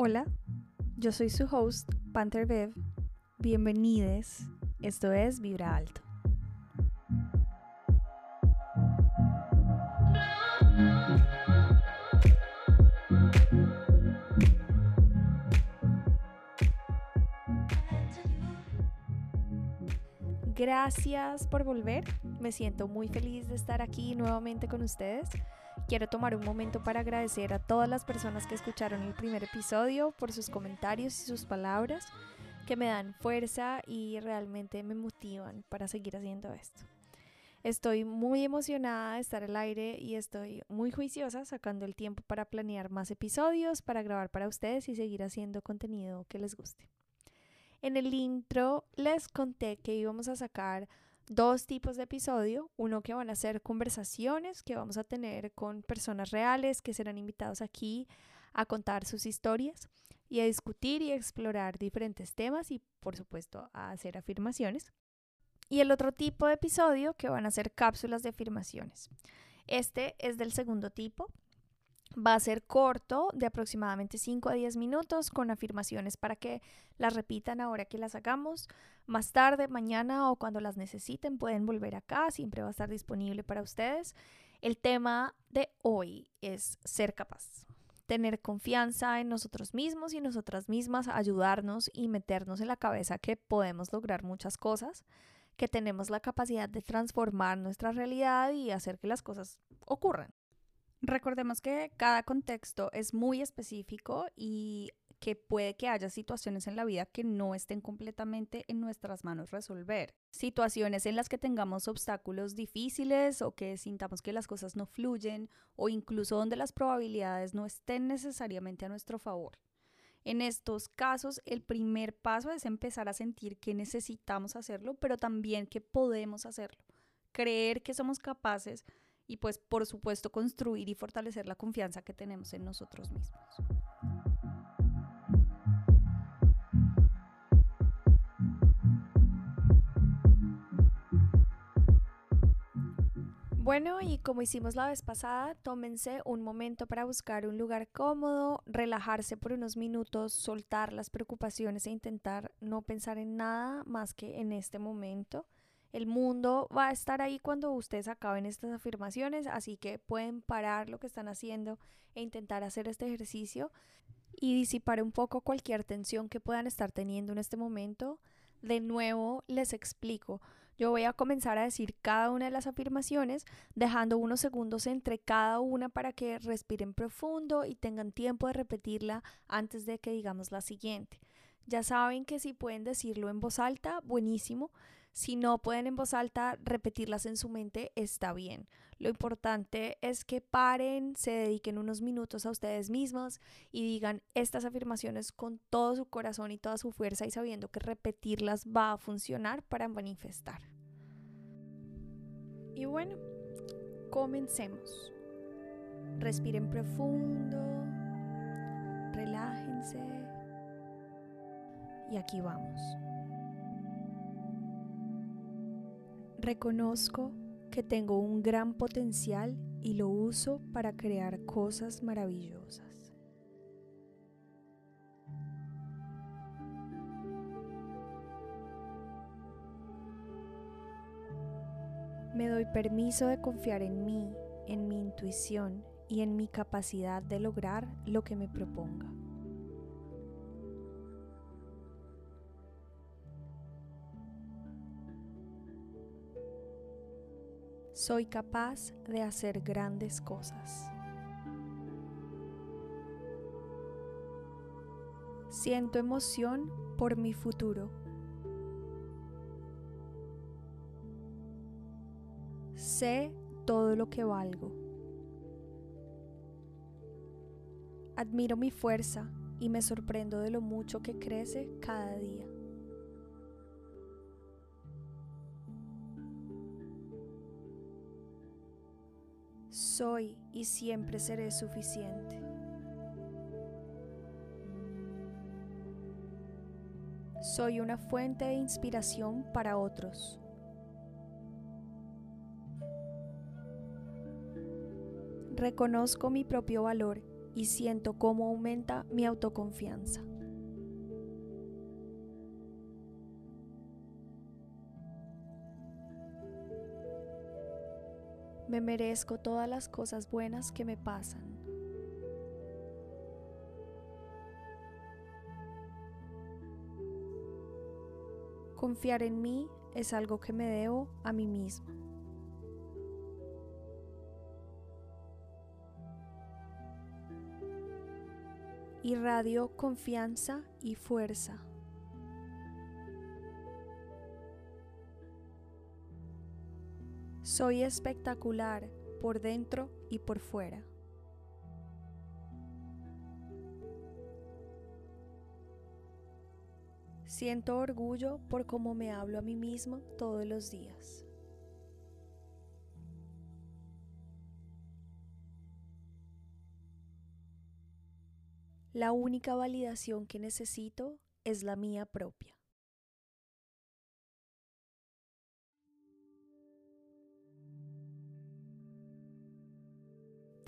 Hola, yo soy su host, Panther Bev. Bienvenidos. Esto es Vibra Alto. Gracias por volver. Me siento muy feliz de estar aquí nuevamente con ustedes. Quiero tomar un momento para agradecer a todas las personas que escucharon el primer episodio por sus comentarios y sus palabras que me dan fuerza y realmente me motivan para seguir haciendo esto. Estoy muy emocionada de estar al aire y estoy muy juiciosa sacando el tiempo para planear más episodios, para grabar para ustedes y seguir haciendo contenido que les guste. En el intro les conté que íbamos a sacar dos tipos de episodio, uno que van a ser conversaciones que vamos a tener con personas reales que serán invitados aquí a contar sus historias y a discutir y explorar diferentes temas y por supuesto a hacer afirmaciones. Y el otro tipo de episodio que van a ser cápsulas de afirmaciones. Este es del segundo tipo, Va a ser corto, de aproximadamente 5 a 10 minutos, con afirmaciones para que las repitan ahora que las hagamos. Más tarde, mañana o cuando las necesiten, pueden volver acá, siempre va a estar disponible para ustedes. El tema de hoy es ser capaz. Tener confianza en nosotros mismos y nosotras mismas, ayudarnos y meternos en la cabeza que podemos lograr muchas cosas, que tenemos la capacidad de transformar nuestra realidad y hacer que las cosas ocurran. Recordemos que cada contexto es muy específico y que puede que haya situaciones en la vida que no estén completamente en nuestras manos resolver. Situaciones en las que tengamos obstáculos difíciles o que sintamos que las cosas no fluyen o incluso donde las probabilidades no estén necesariamente a nuestro favor. En estos casos, el primer paso es empezar a sentir que necesitamos hacerlo, pero también que podemos hacerlo. Creer que somos capaces y pues por supuesto construir y fortalecer la confianza que tenemos en nosotros mismos. Bueno, y como hicimos la vez pasada, tómense un momento para buscar un lugar cómodo, relajarse por unos minutos, soltar las preocupaciones e intentar no pensar en nada más que en este momento. El mundo va a estar ahí cuando ustedes acaben estas afirmaciones, así que pueden parar lo que están haciendo e intentar hacer este ejercicio y disipar un poco cualquier tensión que puedan estar teniendo en este momento. De nuevo les explico. Yo voy a comenzar a decir cada una de las afirmaciones, dejando unos segundos entre cada una para que respiren profundo y tengan tiempo de repetirla antes de que digamos la siguiente. Ya saben que si pueden decirlo en voz alta, buenísimo. Si no pueden en voz alta repetirlas en su mente, está bien. Lo importante es que paren, se dediquen unos minutos a ustedes mismos y digan estas afirmaciones con todo su corazón y toda su fuerza y sabiendo que repetirlas va a funcionar para manifestar. Y bueno, comencemos. Respiren profundo, relájense y aquí vamos. Reconozco que tengo un gran potencial y lo uso para crear cosas maravillosas. Me doy permiso de confiar en mí, en mi intuición y en mi capacidad de lograr lo que me proponga. Soy capaz de hacer grandes cosas. Siento emoción por mi futuro. Sé todo lo que valgo. Admiro mi fuerza y me sorprendo de lo mucho que crece cada día. Soy y siempre seré suficiente. Soy una fuente de inspiración para otros. Reconozco mi propio valor y siento cómo aumenta mi autoconfianza. Me merezco todas las cosas buenas que me pasan. Confiar en mí es algo que me debo a mí mismo. Irradio confianza y fuerza. Soy espectacular por dentro y por fuera. Siento orgullo por cómo me hablo a mí mismo todos los días. La única validación que necesito es la mía propia.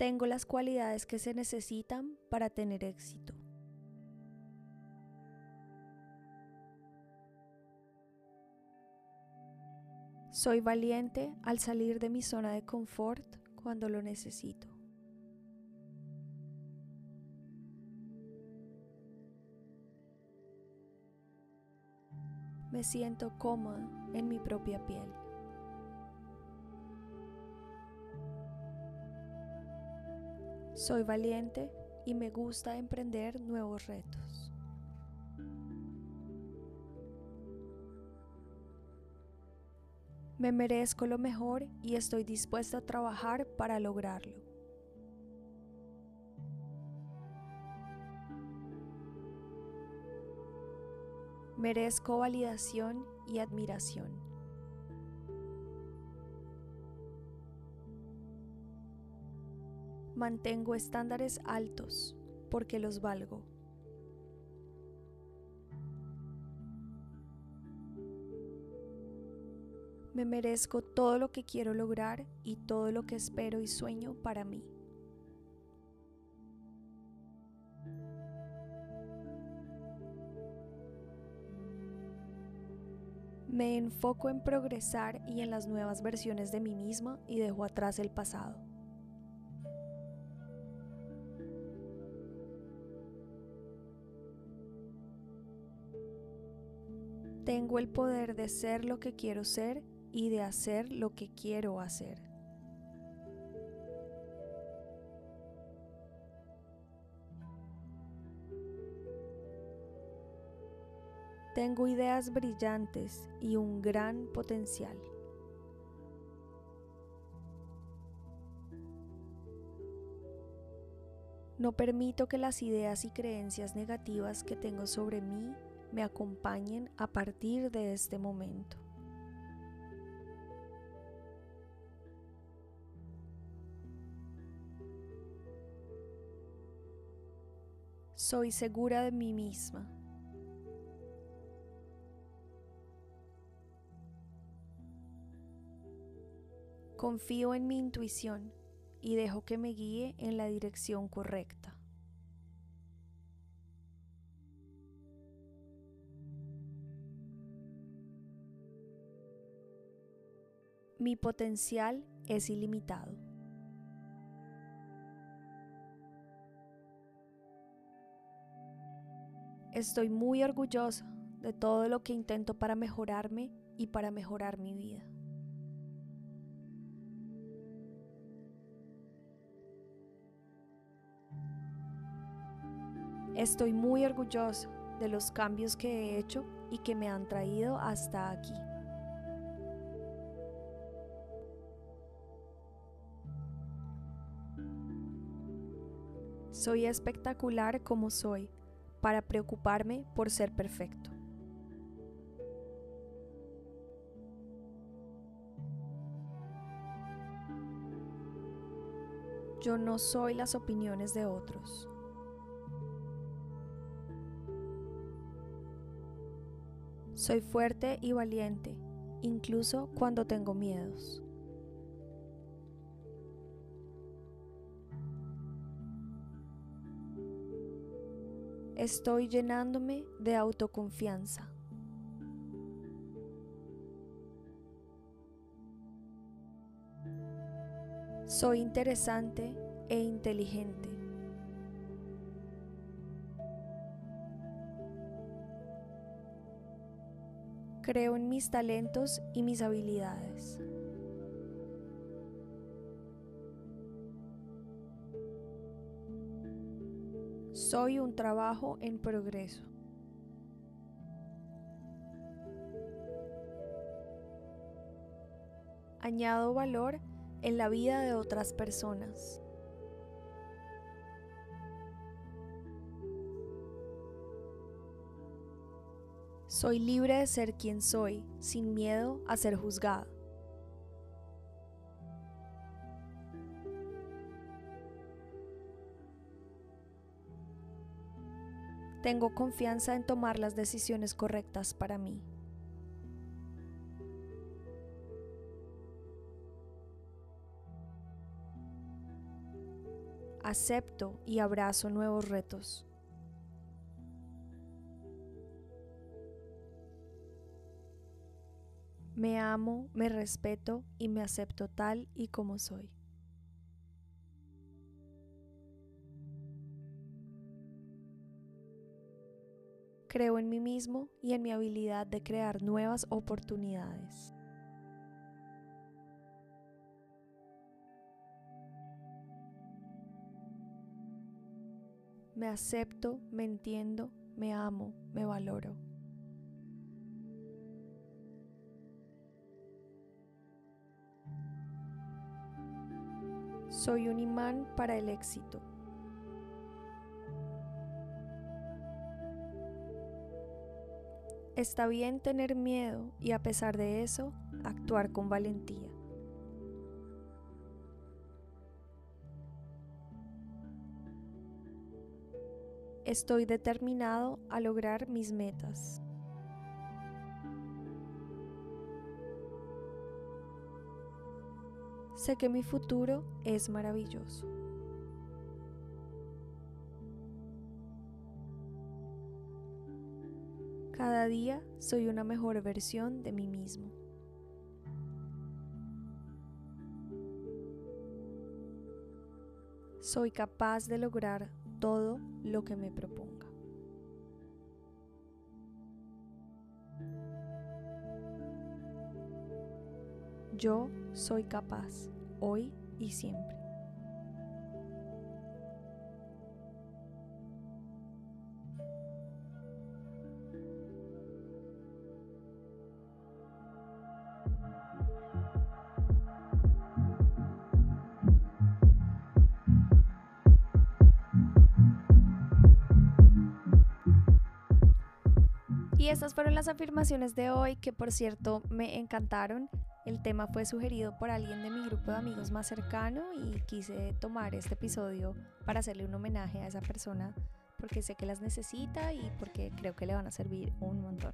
Tengo las cualidades que se necesitan para tener éxito. Soy valiente al salir de mi zona de confort cuando lo necesito. Me siento cómoda en mi propia piel. Soy valiente y me gusta emprender nuevos retos. Me merezco lo mejor y estoy dispuesta a trabajar para lograrlo. Merezco validación y admiración. Mantengo estándares altos porque los valgo. Me merezco todo lo que quiero lograr y todo lo que espero y sueño para mí. Me enfoco en progresar y en las nuevas versiones de mí misma y dejo atrás el pasado. Tengo el poder de ser lo que quiero ser y de hacer lo que quiero hacer. Tengo ideas brillantes y un gran potencial. No permito que las ideas y creencias negativas que tengo sobre mí me acompañen a partir de este momento. Soy segura de mí misma. Confío en mi intuición y dejo que me guíe en la dirección correcta. Mi potencial es ilimitado. Estoy muy orgullosa de todo lo que intento para mejorarme y para mejorar mi vida. Estoy muy orgullosa de los cambios que he hecho y que me han traído hasta aquí. Soy espectacular como soy para preocuparme por ser perfecto. Yo no soy las opiniones de otros. Soy fuerte y valiente, incluso cuando tengo miedos. Estoy llenándome de autoconfianza. Soy interesante e inteligente. Creo en mis talentos y mis habilidades. Soy un trabajo en progreso. Añado valor en la vida de otras personas. Soy libre de ser quien soy, sin miedo a ser juzgado. Tengo confianza en tomar las decisiones correctas para mí. Acepto y abrazo nuevos retos. Me amo, me respeto y me acepto tal y como soy. Creo en mí mismo y en mi habilidad de crear nuevas oportunidades. Me acepto, me entiendo, me amo, me valoro. Soy un imán para el éxito. Está bien tener miedo y a pesar de eso, actuar con valentía. Estoy determinado a lograr mis metas. Sé que mi futuro es maravilloso. Cada día soy una mejor versión de mí mismo. Soy capaz de lograr todo lo que me proponga. Yo soy capaz, hoy y siempre. Estas fueron las afirmaciones de hoy que por cierto me encantaron. El tema fue sugerido por alguien de mi grupo de amigos más cercano y quise tomar este episodio para hacerle un homenaje a esa persona porque sé que las necesita y porque creo que le van a servir un montón.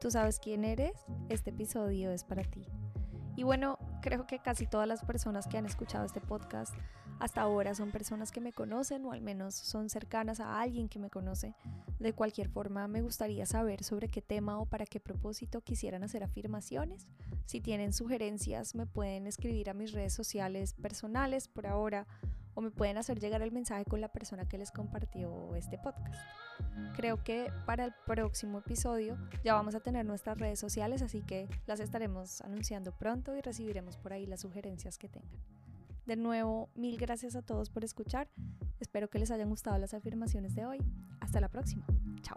¿Tú sabes quién eres? Este episodio es para ti. Y bueno, creo que casi todas las personas que han escuchado este podcast hasta ahora son personas que me conocen o al menos son cercanas a alguien que me conoce. De cualquier forma, me gustaría saber sobre qué tema o para qué propósito quisieran hacer afirmaciones. Si tienen sugerencias, me pueden escribir a mis redes sociales personales por ahora o me pueden hacer llegar el mensaje con la persona que les compartió este podcast. Creo que para el próximo episodio ya vamos a tener nuestras redes sociales, así que las estaremos anunciando pronto y recibiremos por ahí las sugerencias que tengan. De nuevo, mil gracias a todos por escuchar. Espero que les hayan gustado las afirmaciones de hoy. Hasta la próxima. Chao.